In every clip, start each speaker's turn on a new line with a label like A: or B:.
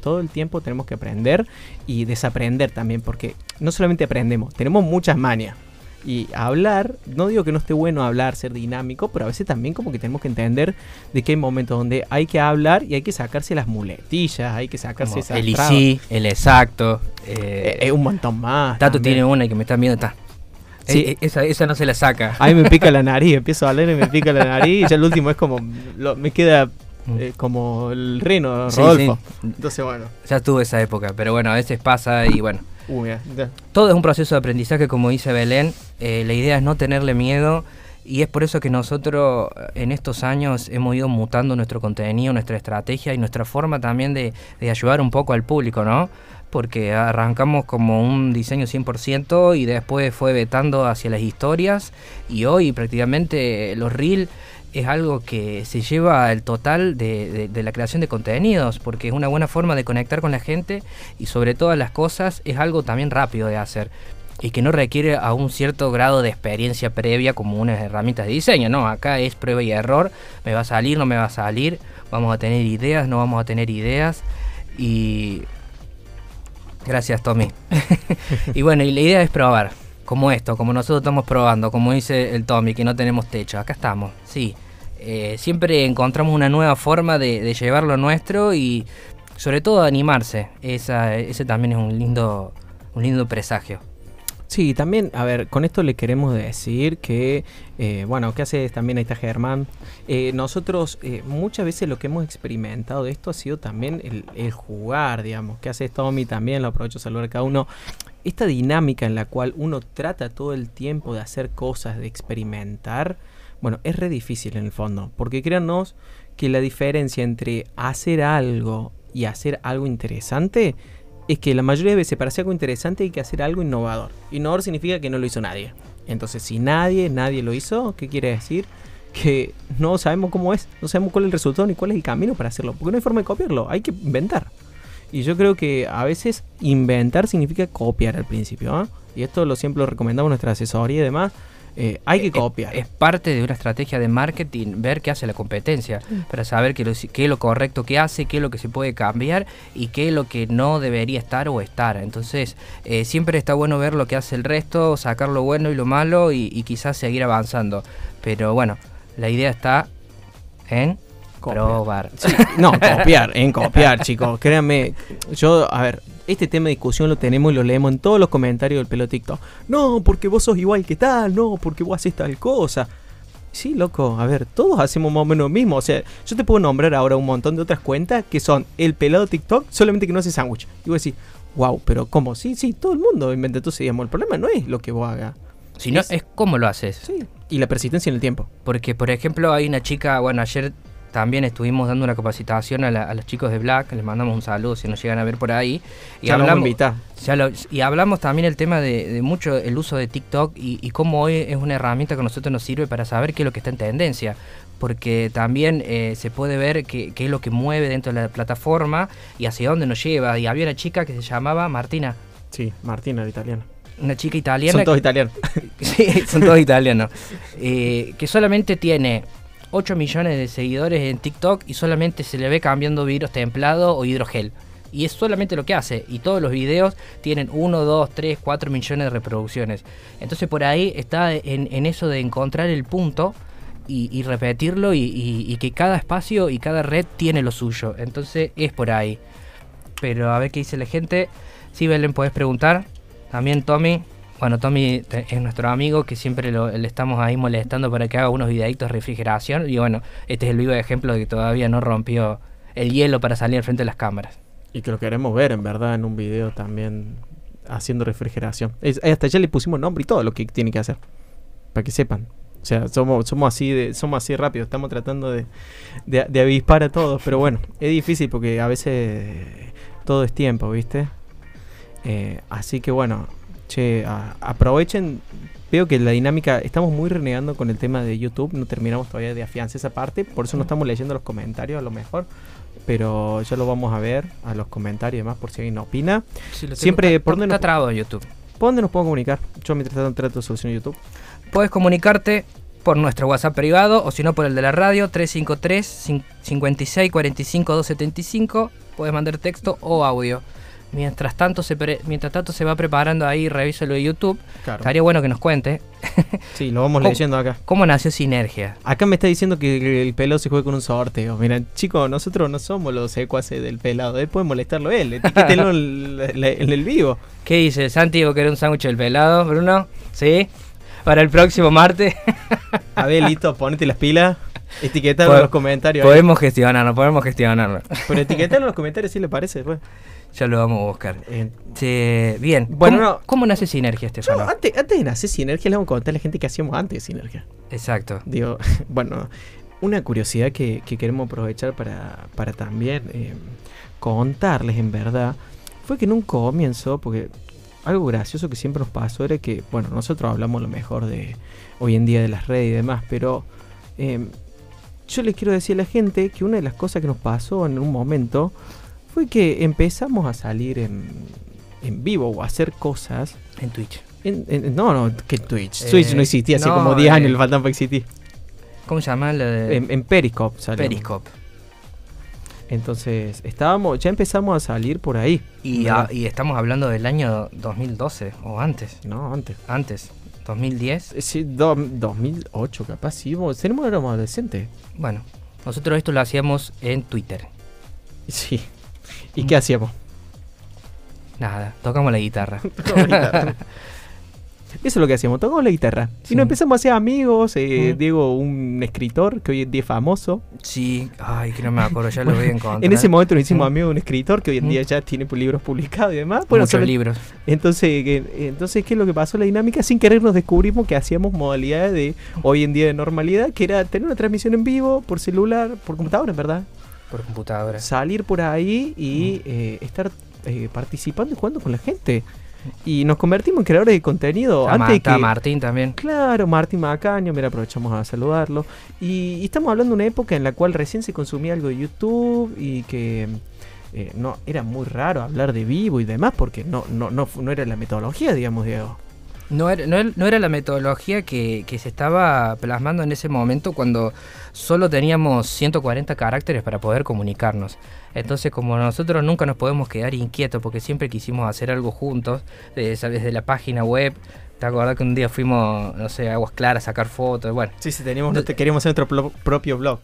A: todo el tiempo tenemos que aprender y desaprender también, porque no solamente aprendemos, tenemos muchas manias. Y hablar, no digo que no esté bueno hablar, ser dinámico, pero a veces también como que tenemos que entender de que hay momentos donde hay que hablar y hay que sacarse las muletillas, hay que sacarse
B: el y sí, el exacto.
A: Eh, es un montón más.
B: Tato tiene una y que me están viendo, está. Sí. Eh, esa, esa no se la saca.
A: A mí me pica la nariz, empiezo a leer y me pica la nariz y ya el último es como, me queda Mm. Eh, como el Reno, Rodolfo.
B: Entonces, bueno. Ya estuvo esa época, pero bueno, a veces pasa y bueno. Todo es un proceso de aprendizaje, como dice Belén. Eh, la idea es no tenerle miedo. Y es por eso que nosotros eh, en estos años hemos ido mutando nuestro contenido, nuestra estrategia y nuestra forma también de ayudar un poco al público, ¿no? Porque arrancamos como un diseño 100% y después fue vetando hacia las historias y hoy prácticamente los reels es algo que se lleva el total de, la creación de contenidos, porque es una buena forma de conectar con la gente y sobre todas las cosas es algo también rápido de hacer y que no requiere a un cierto grado de experiencia previa como unas herramientas de diseño, no, acá es prueba y error, me va a salir, no me va a salir, vamos a tener ideas, no vamos a tener ideas y... Gracias Tommy. y bueno, y la idea es probar como esto, como nosotros estamos probando, como dice el Tommy, que no tenemos techo, acá estamos, sí. Eh, siempre encontramos una nueva forma de, de, llevar lo nuestro y sobre todo animarse. Esa, ese también es un lindo, un lindo presagio.
A: Sí, también, a ver, con esto le queremos decir que, eh, bueno, ¿qué hace también ahí está Germán? Eh, nosotros muchas veces lo que hemos experimentado de esto ha sido también el, jugar, digamos, ¿qué hace Tommy también? Lo aprovecho a saludar a cada uno esta dinámica en la cual uno trata todo el tiempo de hacer cosas, de experimentar, bueno, es re difícil en el fondo, porque créanos que la diferencia entre hacer algo y hacer algo interesante es que la mayoría de veces para hacer algo interesante hay que hacer algo innovador. Innovador significa que no lo hizo nadie. Entonces, si nadie, nadie lo hizo, ¿qué quiere decir? Que no sabemos cómo es, no sabemos cuál es el resultado ni cuál es el camino para hacerlo, porque no hay forma de copiarlo, hay que inventar. Y yo creo que a veces inventar significa copiar al principio. ¿ah? Y esto lo siempre lo recomendamos nuestra asesoría y demás. Eh, hay que eh, copiar.
B: Es, parte de una estrategia de marketing ver qué hace la competencia, para saber qué, qué, es lo correcto que hace, qué es lo que se puede cambiar y qué es lo que no debería estar o estar. Entonces, eh, siempre está bueno ver lo que hace el resto, sacar lo bueno y lo malo y, y quizás seguir avanzando. Pero bueno, la idea está en Probar.
A: no, copiar, en copiar, chicos. Créanme, yo, a ver, este tema de discusión lo tenemos y lo leemos en todos los comentarios del pelo TikTok. No, porque vos sos igual que tal, no, porque vos haces tal cosa. Sí, loco, a ver, todos hacemos más o menos lo mismo. O sea, yo te puedo nombrar ahora un montón de otras cuentas que son el pelado TikTok, solamente que no hace sándwich. Y vos decís, wow, pero ¿cómo? Sí, sí, todo el mundo inventa. Entonces, digamos, el problema no es lo que vos hagas.
B: Sino es, es cómo lo haces.
A: Sí, y la persistencia en el tiempo.
B: Porque, por ejemplo, hay una chica, bueno, ayer también estuvimos dando una capacitación a, los chicos de Black, les mandamos un saludo si nos llegan a ver por ahí.
A: Y ya hablamos,
B: y hablamos también el tema de, mucho el uso de TikTok y, cómo hoy es una herramienta que a nosotros nos sirve para saber qué es lo que está en tendencia. Porque también eh, se puede ver qué, es lo que mueve dentro de la plataforma y hacia dónde nos lleva. Y había una chica que se llamaba Martina.
A: Sí, Martina, de italiana
B: una chica italiana.
A: Son todos italianos.
B: sí, son todos italianos. Eh, que solamente tiene 8 millones de seguidores en TikTok y solamente se le ve cambiando virus templado o hidrogel. Y es solamente lo que hace. Y todos los videos tienen 1, 2, 3, 4 millones de reproducciones. Entonces por ahí está en, eso de encontrar el punto y, repetirlo y, que cada espacio y cada red tiene lo suyo. Entonces es por ahí. Pero a ver qué dice la gente. Si Belén, podés preguntar. También Tommy. Bueno, Tommy es nuestro amigo que siempre le estamos ahí molestando para que haga unos videitos de refrigeración. Y bueno, este es el vivo ejemplo de que todavía no rompió el hielo para salir al frente de las cámaras.
A: Y que lo queremos ver, en verdad, en un video también haciendo refrigeración. hasta ya le pusimos nombre y todo lo que tiene que hacer. Para que sepan. O sea, somos, somos así de, somos así rápido, estamos tratando de, de avispar a todos, pero bueno, es difícil porque a veces todo es tiempo, ¿viste? Eh, así que bueno, che, aprovechen veo que la dinámica, estamos muy renegando con el tema de YouTube, no terminamos todavía de afianzar esa parte, por eso no estamos leyendo los comentarios a lo mejor, pero ya lo vamos a ver a los comentarios y demás por si alguien opina. Siempre,
B: ¿por dónde está nos, YouTube?
A: ¿Por dónde nos puedo comunicar? Yo mientras tanto trato de solución YouTube.
B: Puedes comunicarte por nuestro WhatsApp privado o si no por el de la radio 353 56 45 275. Puedes mandar texto o audio. Mientras tanto se mientras tanto se va preparando ahí, revíselo de YouTube. Estaría bueno que nos cuente.
A: Sí, lo vamos leyendo acá.
B: ¿Cómo nació Sinergia?
A: Acá me está diciendo que el pelado se juega con un sorteo. Mira, chicos, nosotros no somos los secuaces del pelado. Él puede molestarlo él. Etiquétenlo en el vivo.
B: ¿Qué dice? ¿Santi que era un sándwich del pelado, Bruno? ¿Sí? Para el próximo martes.
A: A ver, listo, ponete las pilas. Etiquetalo en los comentarios.
B: Podemos gestionarlo, podemos gestionarlo.
A: Pero etiquetalo en los comentarios si le parece después.
B: Ya lo vamos a buscar. Eh, bien. Bueno, ¿Cómo, nace Sinergia, Estefano?
A: antes, antes de nacer Sinergia, le vamos a contar a la gente que hacíamos antes de Sinergia.
B: Exacto.
A: Digo, bueno, una curiosidad que, queremos aprovechar para, para también eh, contarles en verdad fue que en un comienzo, porque algo gracioso que siempre nos pasó era que, bueno, nosotros hablamos lo mejor de hoy en día de las redes y demás, pero eh, yo les quiero decir a la gente que una de las cosas que nos pasó en un momento fue que empezamos a salir en, en vivo o a hacer cosas.
B: En Twitch.
A: no, no, que Twitch. Eh, Twitch no existía, hace como 10 años le faltan para existir.
B: ¿Cómo se llama?
A: En, en, Periscope
B: salió. Periscope.
A: Entonces, estábamos, ya empezamos a salir por ahí.
B: Y, y, estamos hablando del año 2012 o antes.
A: No, antes.
B: Antes. 2010.
A: Eh, sí, 2008 capaz, sí. Tenemos éramos adolescentes.
B: Bueno, nosotros esto lo hacíamos en Twitter.
A: Sí. ¿Y qué hacíamos?
B: Nada, tocamos la guitarra.
A: Eso es lo que hacíamos, tocamos la guitarra. Y nos empezamos a hacer amigos. Eh, Diego, un escritor que hoy en día es famoso.
B: Sí, ay, que no me acuerdo, ya lo voy a encontrar.
A: en ese momento nos hicimos amigos de un escritor que hoy en día ya tiene libros publicados y demás.
B: Bueno, Muchos libros.
A: Entonces, entonces, ¿qué es lo que pasó? La dinámica, sin querer nos descubrimos que hacíamos modalidades de hoy en día de normalidad, que era tener una transmisión en vivo por celular, por computadora, ¿verdad?
B: Por computadora.
A: Salir por ahí y eh, estar eh, participando y jugando con la gente. Y nos convertimos en creadores de contenido.
B: Antes que, Martín también.
A: Claro, Martín Macaño, mira, aprovechamos a saludarlo. Y, estamos hablando de una época en la cual recién se consumía algo de YouTube y que eh, no era muy raro hablar de vivo y demás porque no, no, no, no era la metodología, digamos, Diego.
B: No era, no, era la metodología que, se estaba plasmando en ese momento cuando solo teníamos 140 caracteres para poder comunicarnos. Entonces, como nosotros nunca nos podemos quedar inquietos porque siempre quisimos hacer algo juntos, desde la página web, ¿Te acordás que un día fuimos, no sé, a Aguas Claras a sacar fotos? Bueno.
A: Sí, sí, teníamos, no, queríamos hacer nuestro propio blog.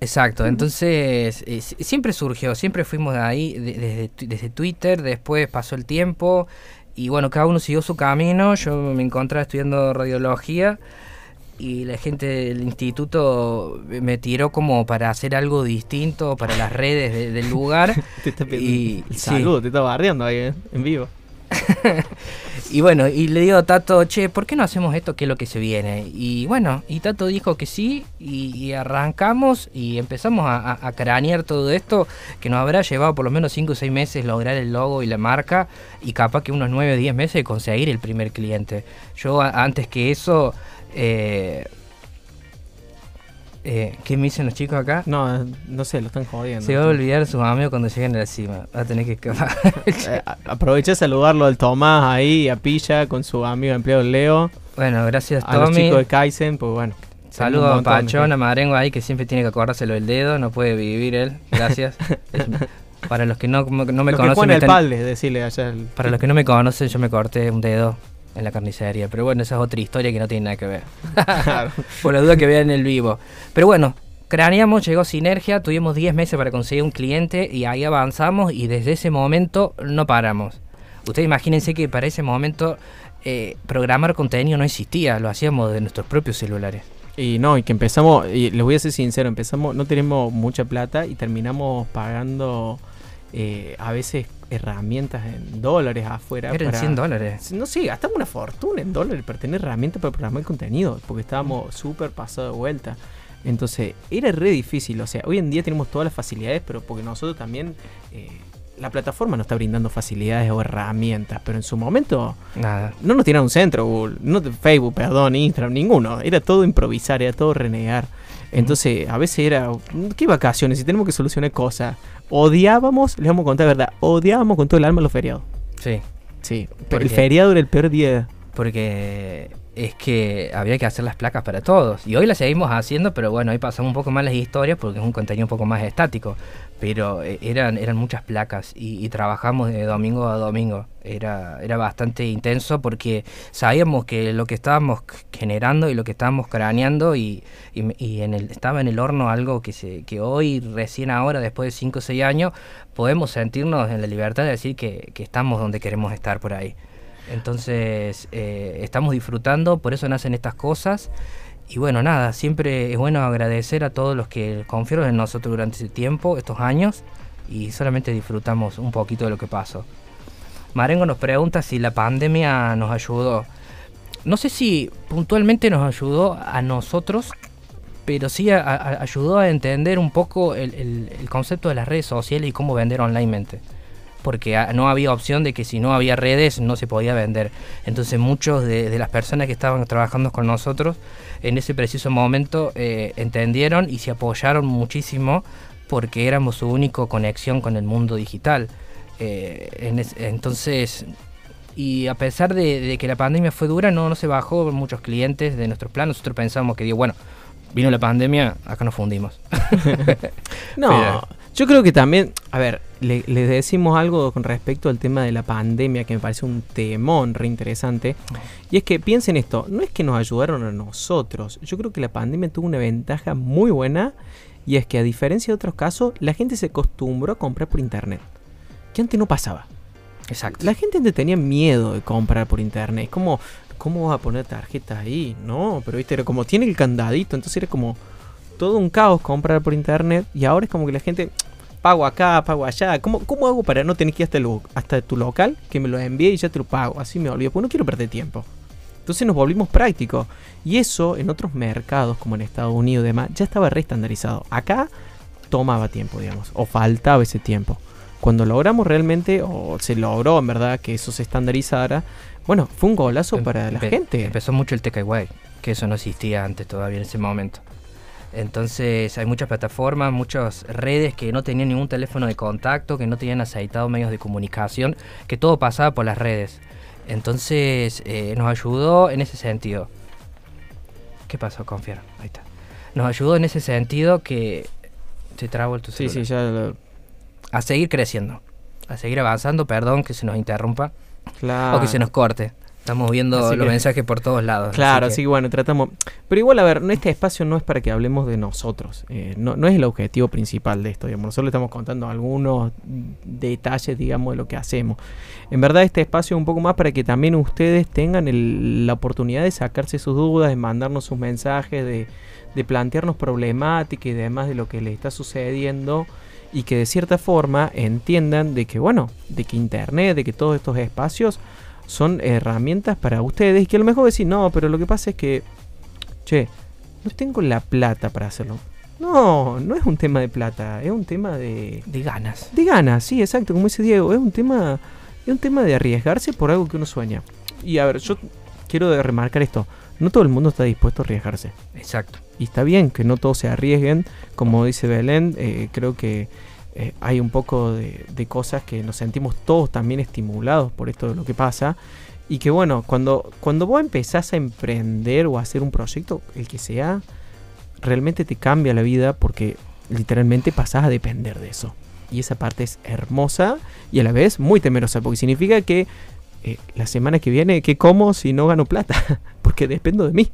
B: Exacto, entonces eh, siempre surgió, siempre fuimos de ahí, desde, desde Twitter, después pasó el tiempo y bueno, cada uno siguió su camino. Yo me encontraba estudiando radiología y la gente del instituto me tiró como para hacer algo distinto para las redes del lugar.
A: te está y, te está barriendo ahí eh, en vivo.
B: y bueno, y le digo a Tato, che, ¿por qué no hacemos esto que es lo que se viene? Y bueno, y Tato dijo que sí, y, arrancamos y empezamos a, cranear todo esto, que nos habrá llevado por lo menos 5 o 6 meses lograr el logo y la marca, y capaz que unos 9 o 10 meses conseguir el primer cliente. Yo antes que eso... Eh, eh, ¿Qué me dicen los chicos acá?
A: No, no sé, lo están jodiendo.
B: Se va a olvidar sus amigos cuando lleguen a la cima. Va a tener que escapar.
A: eh, aproveché a saludarlo al Tomás ahí, a Pilla, con su amigo empleado Leo.
B: Bueno, gracias
A: a los chicos de Kaizen, pues bueno.
B: Saludos a Pachón, a Marengo ahí, que siempre tiene que acordárselo del dedo, no puede vivir él. Gracias. para los que no, no me conocen.
A: decirle allá
B: Para los que no me conocen, yo me corté un dedo en la carnicería. Pero bueno, esa es otra historia que no tiene nada que ver. Por la duda que vean el vivo. Pero bueno, craneamos, llegó Sinergia, tuvimos 10 meses para conseguir un cliente y ahí avanzamos y desde ese momento no paramos. Ustedes imagínense que para ese momento eh, programar contenido no existía, lo hacíamos de nuestros propios celulares.
A: Y no, y que empezamos, y les voy a ser sincero, empezamos, no tenemos mucha plata y terminamos pagando eh, a veces herramientas en dólares afuera.
B: Eran 100 dólares.
A: No sé, gastamos una fortuna en dólares para tener herramientas para programar contenido, porque estábamos súper pasados de vuelta. Entonces, era re difícil. O sea, hoy en día tenemos todas las facilidades, pero porque nosotros también eh, la plataforma nos está brindando facilidades o herramientas, pero en su momento Nada. no nos tiraron un centro, Google, no Facebook, perdón, Instagram, ninguno. Era todo improvisar, era todo renegar. Entonces, a veces era, ¿qué vacaciones? Si tenemos que solucionar cosas. Odiábamos, les vamos a contar la verdad, odiábamos con todo el alma los feriados.
B: Sí.
A: Sí, pero el feriado era el peor día.
B: Porque es que había que hacer las placas para todos. Y hoy las seguimos haciendo, pero bueno, hoy pasamos un poco más las historias porque es un contenido un poco más estático. Pero eh, eran, eran muchas placas y, trabajamos de domingo a domingo. Era, era bastante intenso porque sabíamos que lo que estábamos generando y lo que estábamos craneando y, y, en el, estaba en el horno algo que, se, que hoy, recién ahora, después de 5 o 6 años, podemos sentirnos en la libertad de decir que, que estamos donde queremos estar por ahí. Entonces eh, estamos disfrutando, por eso nacen estas cosas. Y bueno, nada, siempre es bueno agradecer a todos los que confiaron en nosotros durante ese tiempo, estos años, y solamente disfrutamos un poquito de lo que pasó. Marengo nos pregunta si la pandemia nos ayudó. No sé si puntualmente nos ayudó a nosotros, pero sí ayudó a entender un poco el, el, concepto de las redes sociales y cómo vender onlinemente porque no había opción de que si no había redes no se podía vender. Entonces muchos de, las personas que estaban trabajando con nosotros en ese preciso momento eh, entendieron y se apoyaron muchísimo porque éramos su única conexión con el mundo digital. Eh, entonces, y a pesar de, que la pandemia fue dura, no, no se bajó muchos clientes de nuestros planos. Nosotros pensamos que, digo, bueno, vino la pandemia, acá nos fundimos.
A: no, yo creo que también, a ver, le, decimos algo con respecto al tema de la pandemia que me parece un temón re interesante. Y es que piensen esto, no es que nos ayudaron a nosotros. Yo creo que la pandemia tuvo una ventaja muy buena y es que a diferencia de otros casos, la gente se acostumbró a comprar por internet. Que antes no pasaba.
B: Exacto.
A: La gente antes tenía miedo de comprar por internet. Es como, ¿cómo vas a poner tarjetas ahí? No, pero viste, era como tiene el candadito, entonces era como todo un caos comprar por internet y ahora es como que la gente pago acá, pago allá. ¿Cómo, cómo hago para no tener que ir hasta, hasta tu local? Que me lo envíe y ya te lo pago. Así me olvido, porque no quiero perder tiempo. Entonces nos volvimos prácticos. Y eso en otros mercados, como en Estados Unidos y demás, ya estaba re estandarizado. Acá tomaba tiempo, digamos, o faltaba ese tiempo. Cuando logramos realmente, o se logró en verdad que eso se estandarizara, bueno, fue un golazo em, para la gente.
B: Empezó mucho el TKY, que eso no existía antes todavía en ese momento. Entonces hay muchas plataformas, muchas redes que no tenían ningún teléfono de contacto, que no tenían aceitado medios de comunicación, que todo pasaba por las redes. Entonces eh, nos ayudó en ese sentido. ¿Qué pasó? Confiar. Ahí está. Nos ayudó en ese sentido que... Se trabó el tu
A: Sí, sí, ya
B: A seguir creciendo. A seguir avanzando, perdón que se nos interrumpa. Claro. O que se nos corte. Estamos viendo los mensajes por todos lados.
A: Claro, así que... bueno, tratamos. Pero igual, a ver, este espacio no es para que hablemos de nosotros. Eh, no, no, es el objetivo principal de esto. Digamos. Nosotros le estamos contando algunos detalles, digamos, de lo que hacemos. En verdad, este espacio es un poco más para que también ustedes tengan la oportunidad de sacarse sus dudas, de mandarnos sus mensajes, de, de plantearnos problemáticas y demás de lo que les está sucediendo y que de cierta forma entiendan de que, bueno, de que Internet, de que todos estos espacios son herramientas para ustedes y que a lo mejor decís, no, pero lo que pasa es que, che, no tengo la plata para hacerlo. No, no es un tema de plata, es un tema de...
B: De ganas.
A: De ganas, sí, exacto, como dice Diego, es un tema, es un tema de arriesgarse por algo que uno sueña. Y a ver, yo quiero remarcar esto, no todo el mundo está dispuesto a arriesgarse.
B: Exacto.
A: Y está bien que no todos se arriesguen, como dice Belén, eh, creo que eh, hay un poco de, cosas que nos sentimos todos también estimulados por esto de lo que pasa. Y que bueno, cuando, cuando vos empezás a emprender o a hacer un proyecto, el que sea, realmente te cambia la vida porque literalmente pasás a depender de eso. Y esa parte es hermosa y a la vez muy temerosa porque significa que eh, la semana que viene, ¿qué como si no gano plata? porque dependo de mí.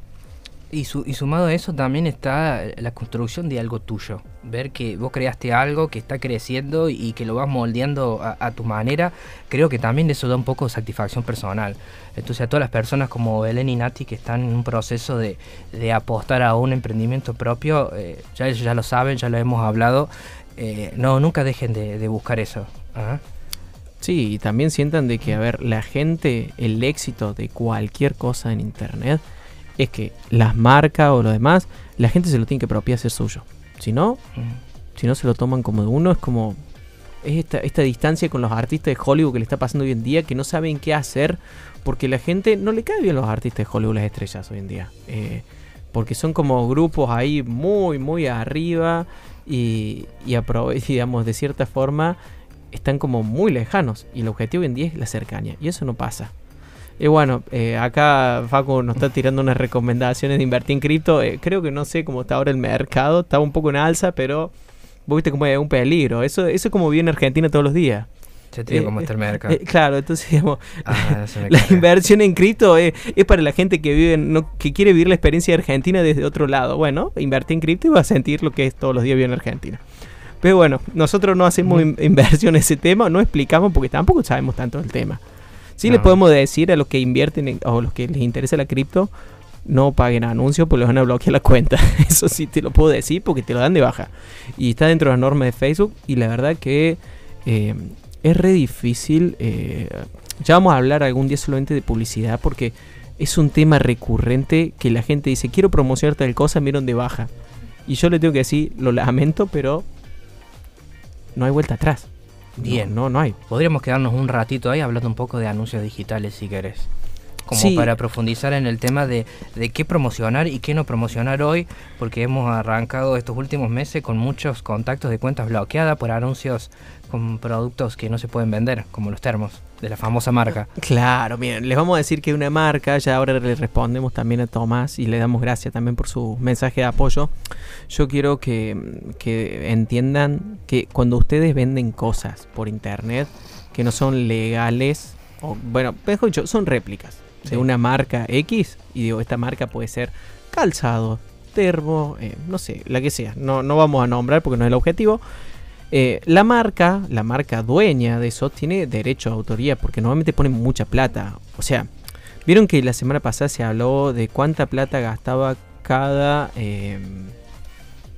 B: Y, y, sumado a eso también está la construcción de algo tuyo. Ver que vos creaste algo que está creciendo y que lo vas moldeando a, tu manera, creo que también eso da un poco de satisfacción personal. Entonces a todas las personas como Belén y Nati que están en un proceso de, apostar a un emprendimiento propio, eh, ya ya lo saben, ya lo hemos hablado, eh, no, nunca dejen de, buscar eso. ¿ah?
A: Sí, y también sientan de que, a ver, la gente, el éxito de cualquier cosa en Internet, es que las marcas o lo demás, la gente se lo tiene que apropiar ser suyo. Si no, si no se lo toman como de uno, es como es esta, esta distancia con los artistas de Hollywood que le está pasando hoy en día, que no saben qué hacer, porque la gente no le cae bien los artistas de Hollywood, las estrellas hoy en día. Eh, porque son como grupos ahí muy, muy arriba y, y digamos, de cierta forma están como muy lejanos. Y el objetivo hoy en día es la cercanía. Y eso no pasa. Y bueno, eh, acá Facu nos está tirando unas recomendaciones de invertir en cripto. Eh, creo que no sé cómo está ahora el mercado. Estaba un poco en alza, pero vos viste como es un peligro. Eso, eso es como viene Argentina todos los días.
B: Ya te digo cómo está el mercado.
A: Eh, claro, entonces digamos, ah, la inversión en cripto es, para la gente que vive, no, que quiere vivir la experiencia de Argentina desde otro lado. Bueno, invertir en cripto y va a sentir lo que es todos los días vivir en Argentina. Pero bueno, nosotros no hacemos inversión en ese tema, no explicamos porque tampoco sabemos tanto del tema. Sí les podemos decir a los que invierten o a los que les interesa la cripto, no paguen anuncios porque les van a bloquear la cuenta. Eso sí te lo puedo decir porque te lo dan de baja. Y está dentro de las normas de Facebook y la verdad que eh, es re difícil. Eh, ya vamos a hablar algún día solamente de publicidad porque es un tema recurrente que la gente dice, quiero promocionar tal cosa, miren de baja. Y yo le tengo que decir, lo lamento, pero no hay vuelta atrás.
B: Bien. No, no hay. Podríamos quedarnos un ratito ahí hablando un poco de anuncios digitales si querés. Como para profundizar en el tema de, de qué promocionar y qué no promocionar hoy, porque hemos arrancado estos últimos meses con muchos contactos de cuentas bloqueadas por anuncios con productos que no se pueden vender, como los termos de la famosa marca.
A: Claro, miren, les vamos a decir que una marca, ya ahora le respondemos también a Tomás y le damos gracias también por su mensaje de apoyo. Yo quiero que, que entiendan que cuando ustedes venden cosas por internet que no son legales, o bueno, mejor dicho, son réplicas de una marca X, y digo, esta marca puede ser calzado, termo, eh, no sé, la que sea, no, no vamos a nombrar porque no es el objetivo. Eh, la marca, la marca dueña de eso, tiene derecho a autoría porque normalmente ponen mucha plata. O sea, vieron que la semana pasada se habló de cuánta plata gastaba cada, em,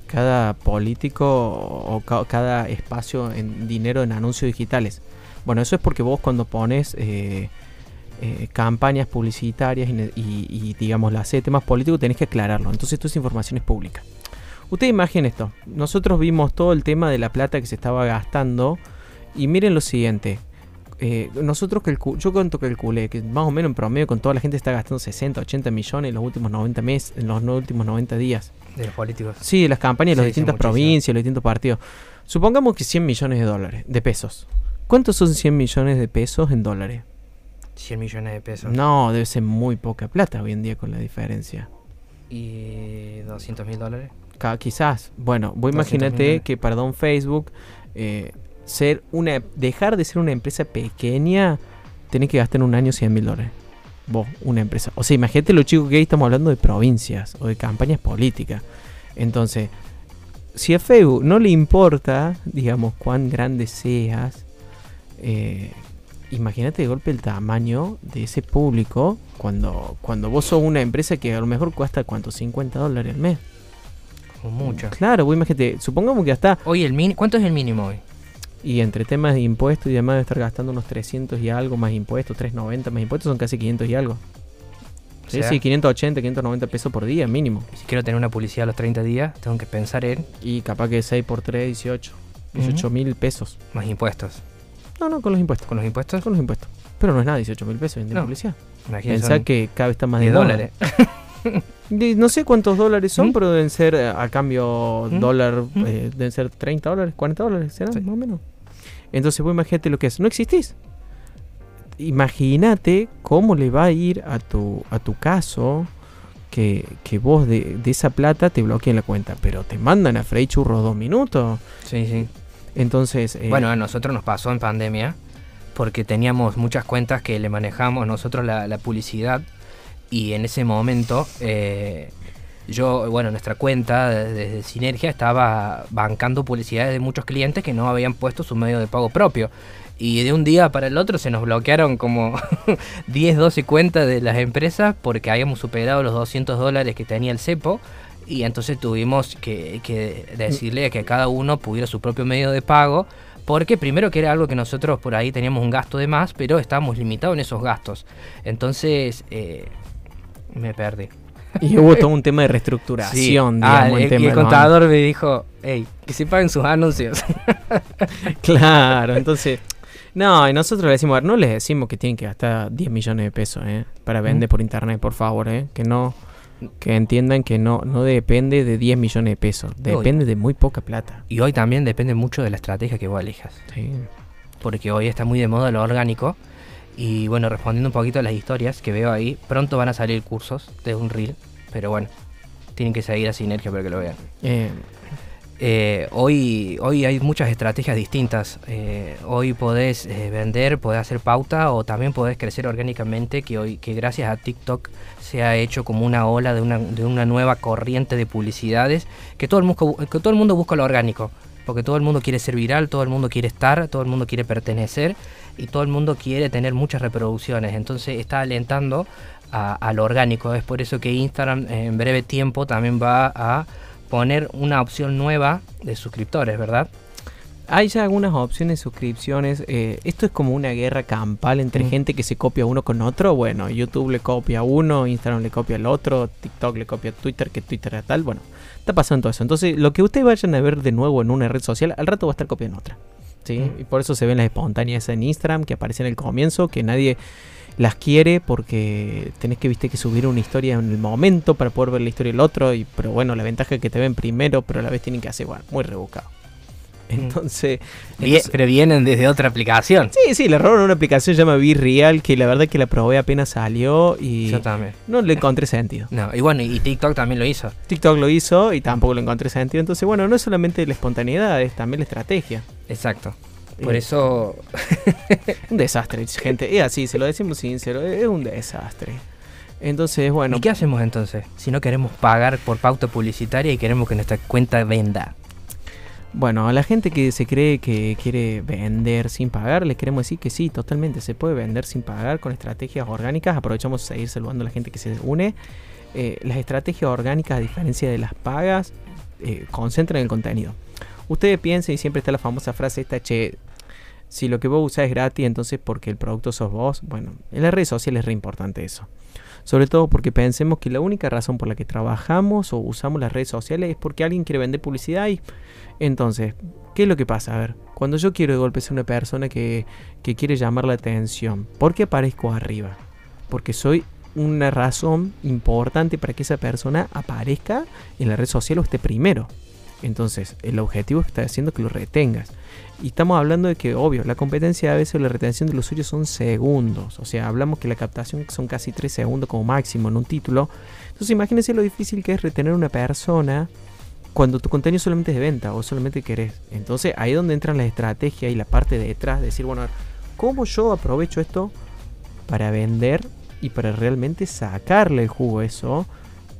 A: cada político o cada espacio en dinero en anuncios digitales. Bueno, eso es porque vos cuando pones eh, eh, campañas publicitarias y, digamos, las temas políticos tenés que aclararlo. Entonces, toda esa información es pública. Usted imaginen esto. Nosotros vimos todo el tema de la plata que se estaba gastando. Y miren lo siguiente. Eh, nosotros que yo cuento que calculé que más o menos en promedio con toda la gente está gastando 60, 80 millones en los últimos 90 meses, en los últimos 90 días.
B: De los políticos.
A: Sí, de las campañas de las distintas provincias, los distintos partidos. Supongamos que 100 millones de dólares, de pesos. ¿Cuántos son 100 millones de pesos en dólares?
B: 100 millones de pesos.
A: No, debe ser muy poca plata hoy en día con la diferencia.
B: ¿Y 200 mil dólares?
A: Quizás. Bueno, vos imagínate que para Don Facebook, eh, ser una, dejar de ser una empresa pequeña, tenés que gastar en un año 100 mil dólares. Vos, una empresa. O sea, imagínate los chicos que ahí estamos hablando de provincias o de campañas políticas. Entonces, si a Facebook no le importa, digamos, cuán grande seas, eh, imagínate de golpe el tamaño de ese público cuando, cuando vos sos una empresa que a lo mejor cuesta cuánto, 50 dólares al mes.
B: O mucho.
A: Claro, vos imagínate, supongamos que hasta...
B: Hoy el mini, ¿cuánto es el mínimo hoy?
A: Y entre temas de impuestos y demás de estar gastando unos 300 y algo más impuestos, 390 más impuestos son casi 500 y algo. Sí, sí, 580, 590 pesos por día mínimo.
B: Si quiero tener una publicidad a los 30 días, tengo que pensar en...
A: Y capaz que 6 por 3, 18. 18 mil pesos.
B: Más impuestos.
A: No, no, con los impuestos.
B: ¿Con los impuestos?
A: Con los impuestos. Pero no es nada, 18 mil pesos en no. publicidad. Pensá que cada vez está más de
B: dólares.
A: no sé cuántos dólares son, ¿Mm? pero deben ser eh, a cambio ¿Mm? dólar, ¿Mm? Eh, deben ser 30 dólares, 40 dólares, será más o menos. Entonces, vos imagínate lo que es. No existís. Imagínate cómo le va a ir a tu, a tu caso que, que vos de, de, esa plata te bloqueen la cuenta, pero te mandan a Frey Churro dos minutos.
B: Sí, sí.
A: Entonces...
B: Eh, bueno, a nosotros nos pasó en pandemia porque teníamos muchas cuentas que le manejamos nosotros la, publicidad y en ese momento eh, yo, bueno, nuestra cuenta desde Sinergia estaba bancando publicidades de muchos clientes que no habían puesto su medio de pago propio. Y de un día para el otro se nos bloquearon como 10, 12 cuentas de las empresas porque habíamos superado los 200 dólares que tenía el cepo y entonces tuvimos que, decirle que cada uno pudiera su propio medio de pago, porque primero que era algo que nosotros por ahí teníamos un gasto de más, pero estábamos limitados en esos gastos. Entonces, eh, me perdí.
A: Y hubo todo un tema de reestructuración.
B: Ah, y el contador me dijo, hey, que se paguen sus anuncios.
A: claro, entonces... No, y nosotros le decimos, no les decimos que tienen que gastar 10 millones de pesos ¿eh? para vender por internet, por favor, ¿eh? que no que entiendan que no, no depende de 10 millones de pesos, depende de muy poca plata.
B: Y hoy también depende mucho de la estrategia que vos elijas. Sí. Porque hoy está muy de moda lo orgánico. Y bueno, respondiendo un poquito a las historias que veo ahí, pronto van a salir cursos de un reel, pero bueno, tienen que seguir a Sinergia para que lo vean. Eh, eh, hoy, hoy hay muchas estrategias distintas. Eh, hoy podés eh, vender, podés hacer pauta o también podés crecer orgánicamente, que hoy que gracias a TikTok se ha hecho como una ola de una, de una nueva corriente de publicidades, que todo, el mundo, que todo el mundo busca lo orgánico, porque todo el mundo quiere ser viral, todo el mundo quiere estar, todo el mundo quiere pertenecer y todo el mundo quiere tener muchas reproducciones. Entonces está alentando a, a lo orgánico. Es por eso que Instagram en breve tiempo también va a poner una opción nueva de suscriptores, ¿verdad?
A: Hay ya algunas opciones de suscripciones. Eh, esto es como una guerra campal entre mm. gente que se copia uno con otro. Bueno, YouTube le copia a uno, Instagram le copia al otro, TikTok le copia a Twitter, que Twitter es tal. Bueno, está pasando todo eso. Entonces, lo que ustedes vayan a ver de nuevo en una red social, al rato va a estar copiando otra. ¿Sí? Mm. Y por eso se ven las espontáneas en Instagram que aparecen en el comienzo, que nadie las quiere porque tenés que viste que subir una historia en el momento para poder ver la historia del otro y pero bueno la ventaja es que te ven primero pero a la vez tienen que hacer bueno, muy rebuscado mm. entonces,
B: pero vienen desde otra aplicación
A: sí sí le robaron una aplicación llamada Virreal que la verdad que la probé apenas salió y
B: yo también
A: no le encontré sentido
B: no y bueno y TikTok también lo hizo
A: TikTok lo hizo y tampoco le encontré sentido entonces bueno no es solamente la espontaneidad es también la estrategia
B: exacto por eso.
A: un desastre, gente. Es así, se lo decimos sincero, es un desastre. Entonces, bueno.
B: ¿Y qué hacemos entonces? Si no queremos pagar por pauta publicitaria y queremos que nuestra cuenta venda.
A: Bueno, a la gente que se cree que quiere vender sin pagar, les queremos decir que sí, totalmente se puede vender sin pagar con estrategias orgánicas. Aprovechamos a seguir saludando a la gente que se une. Eh, las estrategias orgánicas, a diferencia de las pagas, eh, concentran el contenido. Ustedes piensen y siempre está la famosa frase esta, che, si lo que vos usás es gratis, entonces porque el producto sos vos. Bueno, en las redes sociales es re importante eso. Sobre todo porque pensemos que la única razón por la que trabajamos o usamos las redes sociales es porque alguien quiere vender publicidad y entonces, ¿qué es lo que pasa? A ver, cuando yo quiero de golpe ser una persona que, que quiere llamar la atención, ¿por qué aparezco arriba? Porque soy una razón importante para que esa persona aparezca en la red social o esté primero. Entonces, el objetivo está haciendo que lo retengas. Y estamos hablando de que, obvio, la competencia a veces la retención de los suyos son segundos. O sea, hablamos que la captación son casi 3 segundos como máximo en un título. Entonces, imagínense lo difícil que es retener a una persona cuando tu contenido solamente es de venta o solamente querés. Entonces, ahí es donde entran la estrategia y la parte de detrás. De decir, bueno, ¿cómo yo aprovecho esto para vender y para realmente sacarle el jugo a eso?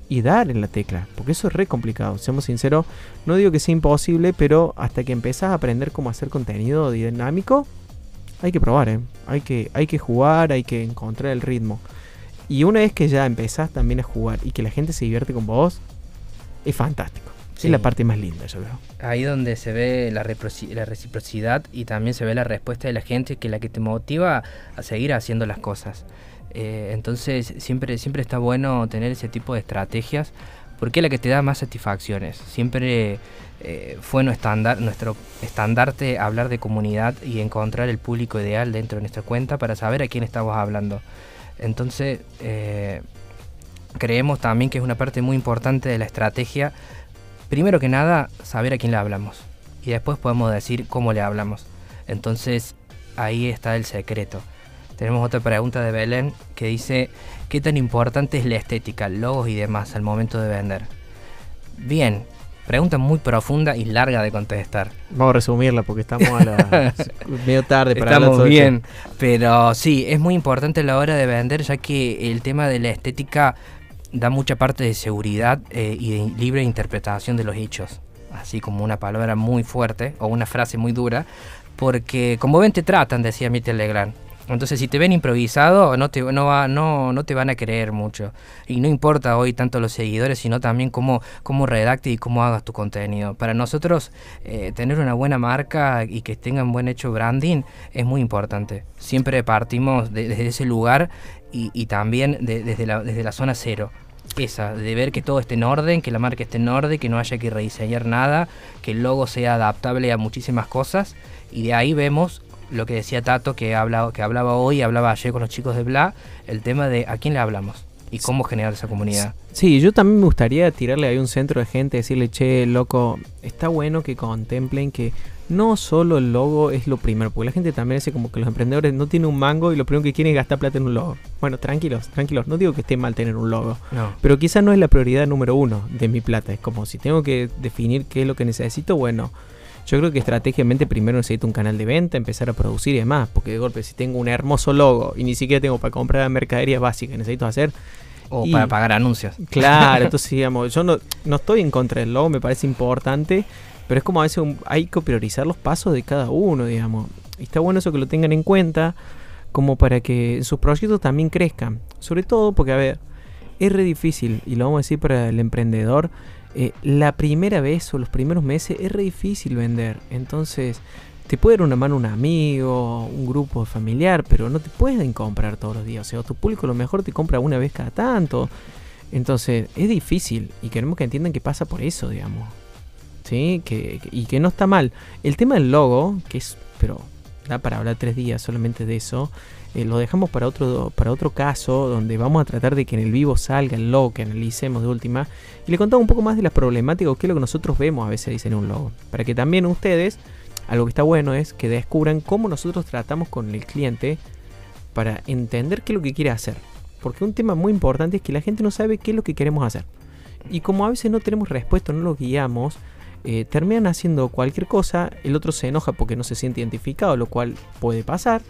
A: Y dar en la tecla, porque eso es re complicado, seamos sinceros, no digo que sea imposible, pero hasta que empezás a aprender cómo hacer contenido dinámico, hay que probar, ¿eh? hay, que, hay que jugar, hay que encontrar el ritmo. Y una vez que ya empezás también a jugar y que la gente se divierte con vos, es fantástico. Es la parte más linda, yo creo.
B: Ahí donde se ve la, la reciprocidad y también se ve la respuesta de la gente, que es la que te motiva a seguir haciendo las cosas. Eh, entonces siempre, siempre está bueno tener ese tipo de estrategias porque es la que te da más satisfacciones. Siempre eh, fue nuestro, nuestro estandarte hablar de comunidad y encontrar el público ideal dentro de nuestra cuenta para saber a quién estamos hablando. Entonces eh, creemos también que es una parte muy importante de la estrategia. Primero que nada, saber a quién le hablamos. Y después podemos decir cómo le hablamos. Entonces ahí está el secreto. Tenemos otra pregunta de Belén que dice, ¿qué tan importante es la estética, logos y demás al momento de vender? Bien, pregunta muy profunda y larga de contestar.
A: Vamos a resumirla porque estamos a la medio tarde
B: para Estamos bien, pero sí, es muy importante a la hora de vender ya que el tema de la estética da mucha parte de seguridad eh, y de libre interpretación de los hechos. Así como una palabra muy fuerte o una frase muy dura, porque como ven te tratan, decía Mitel Legrand. Entonces, si te ven improvisado, no te, no, va, no, no te van a creer mucho. Y no importa hoy tanto los seguidores, sino también cómo, cómo redactes y cómo hagas tu contenido. Para nosotros, eh, tener una buena marca y que tengan buen hecho branding es muy importante. Siempre partimos desde ese lugar y, también desde, la, desde la zona cero. esa, de ver que todo esté en orden, que la marca esté en orden, que no haya que rediseñar nada, que el logo sea adaptable a muchísimas cosas. Y de ahí vemos lo que decía Tato, que, habla, que hablaba hoy, hablaba ayer con los chicos de Bla, el tema de a quién le hablamos y cómo generar esa comunidad.
A: Sí, yo también me gustaría tirarle ahí un centro de gente, decirle, che, loco, está bueno que contemplen que no solo el logo es lo primero, porque la gente también dice como que los emprendedores no tienen un mango y lo primero que quieren es gastar plata en un logo. Bueno, tranquilos, tranquilos, no digo que esté mal tener un logo, pero quizás no es la prioridad número uno de mi plata. Es como si tengo que definir qué es lo que necesito, bueno, yo creo que estratégicamente primero necesito un canal de venta, empezar a producir y demás, porque de golpe si tengo un hermoso logo y ni siquiera tengo para comprar mercadería básica, necesito hacer...
B: O para pagar anuncios.
A: Claro, entonces digamos, yo no, no estoy en contra del logo, me parece importante, pero es como a veces hay que priorizar los pasos de cada uno, digamos. Y está bueno eso que lo tengan en cuenta, como para que sus proyectos también crezcan. Sobre todo porque, a ver, es re difícil, y lo vamos a decir para el emprendedor, eh, la primera vez o los primeros meses es re difícil vender. Entonces, te puede dar una mano un amigo, un grupo familiar, pero no te pueden comprar todos los días. O sea, tu público a lo mejor te compra una vez cada tanto. Entonces, es difícil y queremos que entiendan que pasa por eso, digamos. ¿sí? Que, y que no está mal. El tema del logo, que es, pero da para hablar tres días solamente de eso, eh, lo dejamos para otro, para otro caso, donde vamos a tratar de que en el vivo salga el logo, que analicemos de última, y le contamos un poco más de las problemáticas, que es lo que nosotros vemos a veces dicen un logo, para que también ustedes, algo que está bueno es que descubran cómo nosotros tratamos con el cliente para entender qué es lo que quiere hacer. Porque un tema muy importante es que la gente no sabe qué es lo que queremos hacer. Y como a veces no tenemos respuesta, no lo guiamos, eh, terminan haciendo cualquier cosa, el otro se enoja porque no se siente identificado, lo cual puede pasar,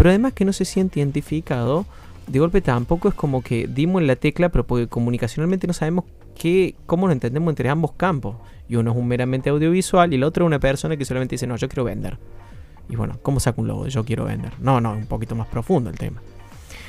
A: pero además que no se siente identificado, de golpe tampoco es como que dimos en la tecla, pero porque comunicacionalmente no sabemos qué, cómo lo entendemos entre ambos campos. Y uno es un meramente audiovisual y el otro es una persona que solamente dice, no, yo quiero vender. Y bueno, ¿cómo saco un logo yo quiero vender? No, no, un poquito más profundo el tema.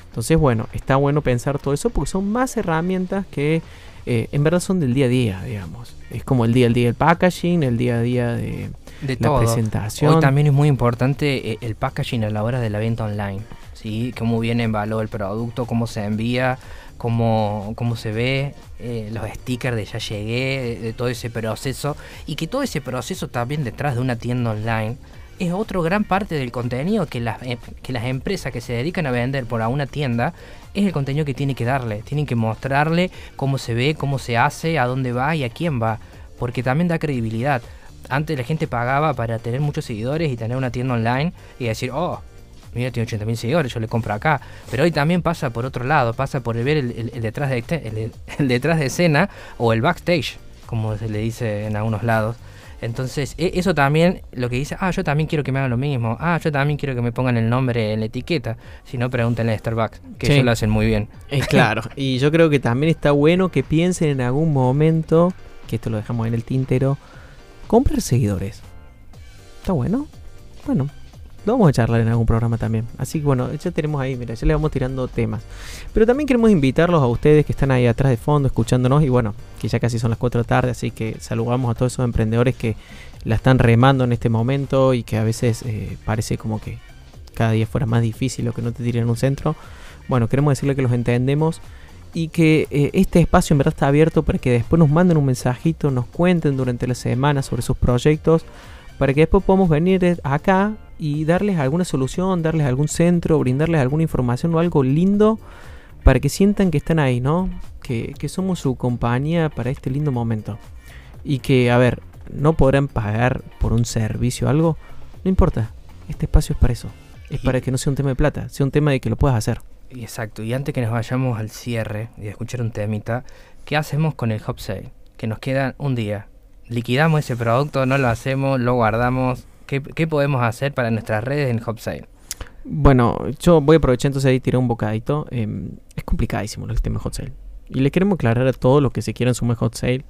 A: Entonces, bueno, está bueno pensar todo eso porque son más herramientas que eh, en verdad son del día a día, digamos. Es como el día a día del packaging, el día a día de, la presentación.
B: Hoy también es muy importante eh, el packaging a la hora de la venta online. ¿sí? Cómo viene en valor el producto, cómo se envía, cómo, cómo se ve, eh, los stickers de ya llegué, de todo ese proceso. Y que todo ese proceso también detrás de una tienda online es otro gran parte del contenido que las, que las empresas que se dedican a vender por a una tienda es el contenido que tiene que darle. Tienen que mostrarle cómo se ve, cómo se hace, a dónde va y a quién va. Porque también da credibilidad. Antes la gente pagaba para tener muchos seguidores y tener una tienda online y decir, oh, mira, tiene 80.000 seguidores, yo le compro acá. Pero hoy también pasa por otro lado, pasa por ver el, detrás, de, el detrás de escena o el backstage, como se le dice en algunos lados. Entonces, e, eso también, lo que dice, ah, yo también quiero que me hagan lo mismo, ah, yo también quiero que me pongan el nombre en la etiqueta. Si no, pregúntenle a Starbucks, que eso lo hacen muy bien.
A: Es claro, y yo creo que también está bueno que piensen en algún momento, que esto lo dejamos en el tintero, comprar seguidores. ¿Está bueno? Bueno, vamos a charlar en algún programa también. Así que bueno, ya tenemos ahí, mira, ya le vamos tirando temas. Pero también queremos invitarlos a ustedes que están ahí atrás de fondo escuchándonos y bueno, que ya casi son las 4 de tarde, así que saludamos a todos esos emprendedores que la están remando en este momento y que a veces eh, parece como que cada día fuera más difícil lo que no te tiren en un centro. Bueno, queremos decirle que los entendemos y que eh, este espacio en verdad está abierto para que después nos manden un mensajito, nos cuenten durante la semana sobre sus proyectos, para que después podamos venir acá y darles alguna solución, darles algún centro, brindarles alguna información o algo lindo para que sientan que están ahí, ¿no? Que, somos su compañía para este lindo momento. Y que, a ver, no podrán pagar por un servicio o algo, no importa, este espacio es para eso. Es para que no sea un tema de plata, sea un tema de que lo puedas hacer.
B: Exacto, y antes que nos vayamos al cierre y escuchar un temita, ¿qué hacemos con el Hop Sale? Que nos queda un día. Liquidamos ese producto, no lo hacemos, lo guardamos, ¿Qué, podemos hacer para nuestras redes en Hot Sale?
A: Bueno, yo voy a aprovechar entonces ahí tirar un bocadito. Em, es complicadísimo el tema Hot Sale. Y le queremos aclarar a todos los que se quieran sumar Hot Sale.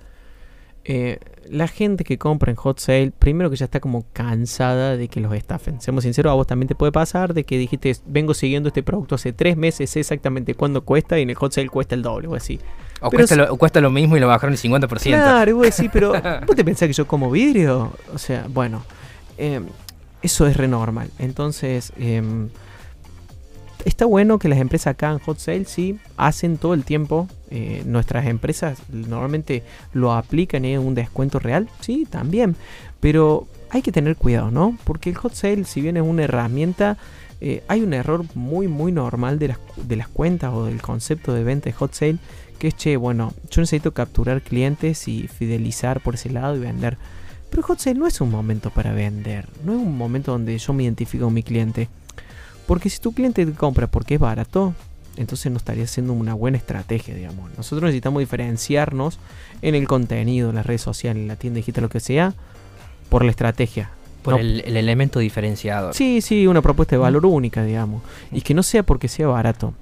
A: Eh, la gente que compra en Hot Sale, primero que ya está como cansada de que los estafen. Seamos sinceros, a vos también te puede pasar de que dijiste, vengo siguiendo este producto hace tres meses, sé exactamente cuándo cuesta y en el Hot Sale cuesta el doble o así.
B: O cuesta, lo, mismo y lo bajaron el 50%.
A: Claro, vos decís, pero ¿vos te pensás que yo como vidrio? O sea, bueno. Em, eso es renormal. Entonces, em, está bueno que las empresas acá en Hot Sale sí hacen todo el tiempo. Eh, nuestras empresas normalmente lo aplican en un descuento real, sí, también. Pero hay que tener cuidado, ¿no? Porque el Hot Sale, si bien es una herramienta, eh, hay un error muy, muy normal de las, de las cuentas o del concepto de venta de Hot Sale, que es, che, bueno, yo necesito capturar clientes y fidelizar por ese lado y vender. Pero Hot Sale no es un momento para vender, no es un momento donde yo me identifico con mi cliente. Porque si tu cliente te compra porque es barato, entonces no estaría siendo una buena estrategia, digamos. Nosotros necesitamos diferenciarnos en el contenido, en las redes sociales, en la tienda digital, lo que sea, por la estrategia.
B: Por el, elemento diferenciado.
A: Sí, sí, una propuesta de valor única, digamos. Y que no sea porque sea barato.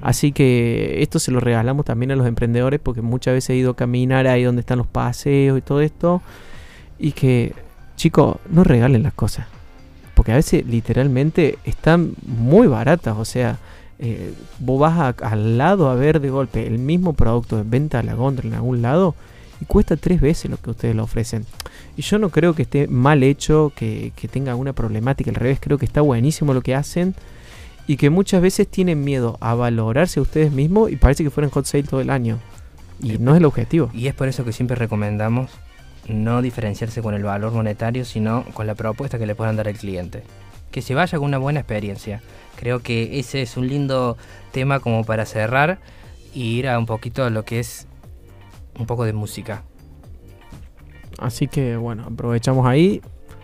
A: Así que esto se lo regalamos también a los emprendedores porque muchas veces he ido a caminar ahí donde están los paseos y todo esto. Y que, chicos, no regalen las cosas. Porque a veces literalmente están muy baratas. O sea, eh, vos vas al lado a ver de golpe el mismo producto en venta a la góndola en algún lado y cuesta tres veces lo que ustedes le ofrecen. Y yo no creo que esté mal hecho, que, tenga alguna problemática, al revés, creo que está buenísimo lo que hacen y que muchas veces tienen miedo a valorarse a ustedes mismos y parece que fueran hot sale todo el año. Y no es el objetivo.
B: Y es por eso que siempre recomendamos no diferenciarse con el valor monetario, sino con la propuesta que le puedan dar al cliente. Que se vaya con una buena experiencia. Creo que ese es un lindo tema como para cerrar y ir a un poquito a lo que es un poco de música.
A: Así que bueno, aprovechamos ahí.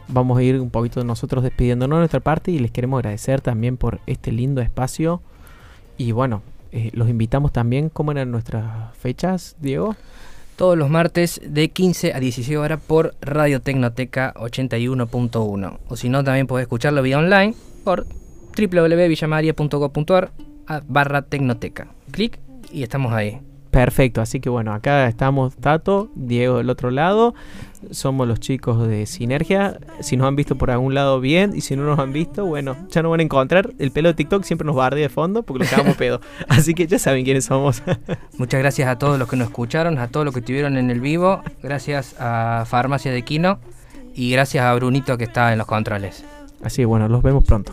A: Vamos a ir un poquito nosotros despidiéndonos de nuestra parte y les queremos agradecer también por este lindo espacio. Y bueno, eh, los invitamos también. ¿Cómo eran nuestras fechas, Diego?
B: Todos los martes de 15 a 16 horas por Radio Tecnoteca 81.1. O si no, también podés escucharlo vía online por www.villamaria.gov.ar barra Tecnoteca. Clic y estamos ahí.
A: Perfecto, así que bueno, acá estamos Tato, Diego del otro lado, somos los chicos de Sinergia, si nos han visto por algún lado bien y si no nos han visto, bueno, ya nos van a encontrar, el pelo de TikTok siempre nos bardea de fondo porque lo cagamos pedo, así que ya saben quiénes somos.
B: Muchas gracias a todos los que nos escucharon, a todos los que estuvieron en el vivo, gracias a Farmacia de Quino y gracias a Brunito que está en los controles.
A: Así que bueno, los vemos pronto.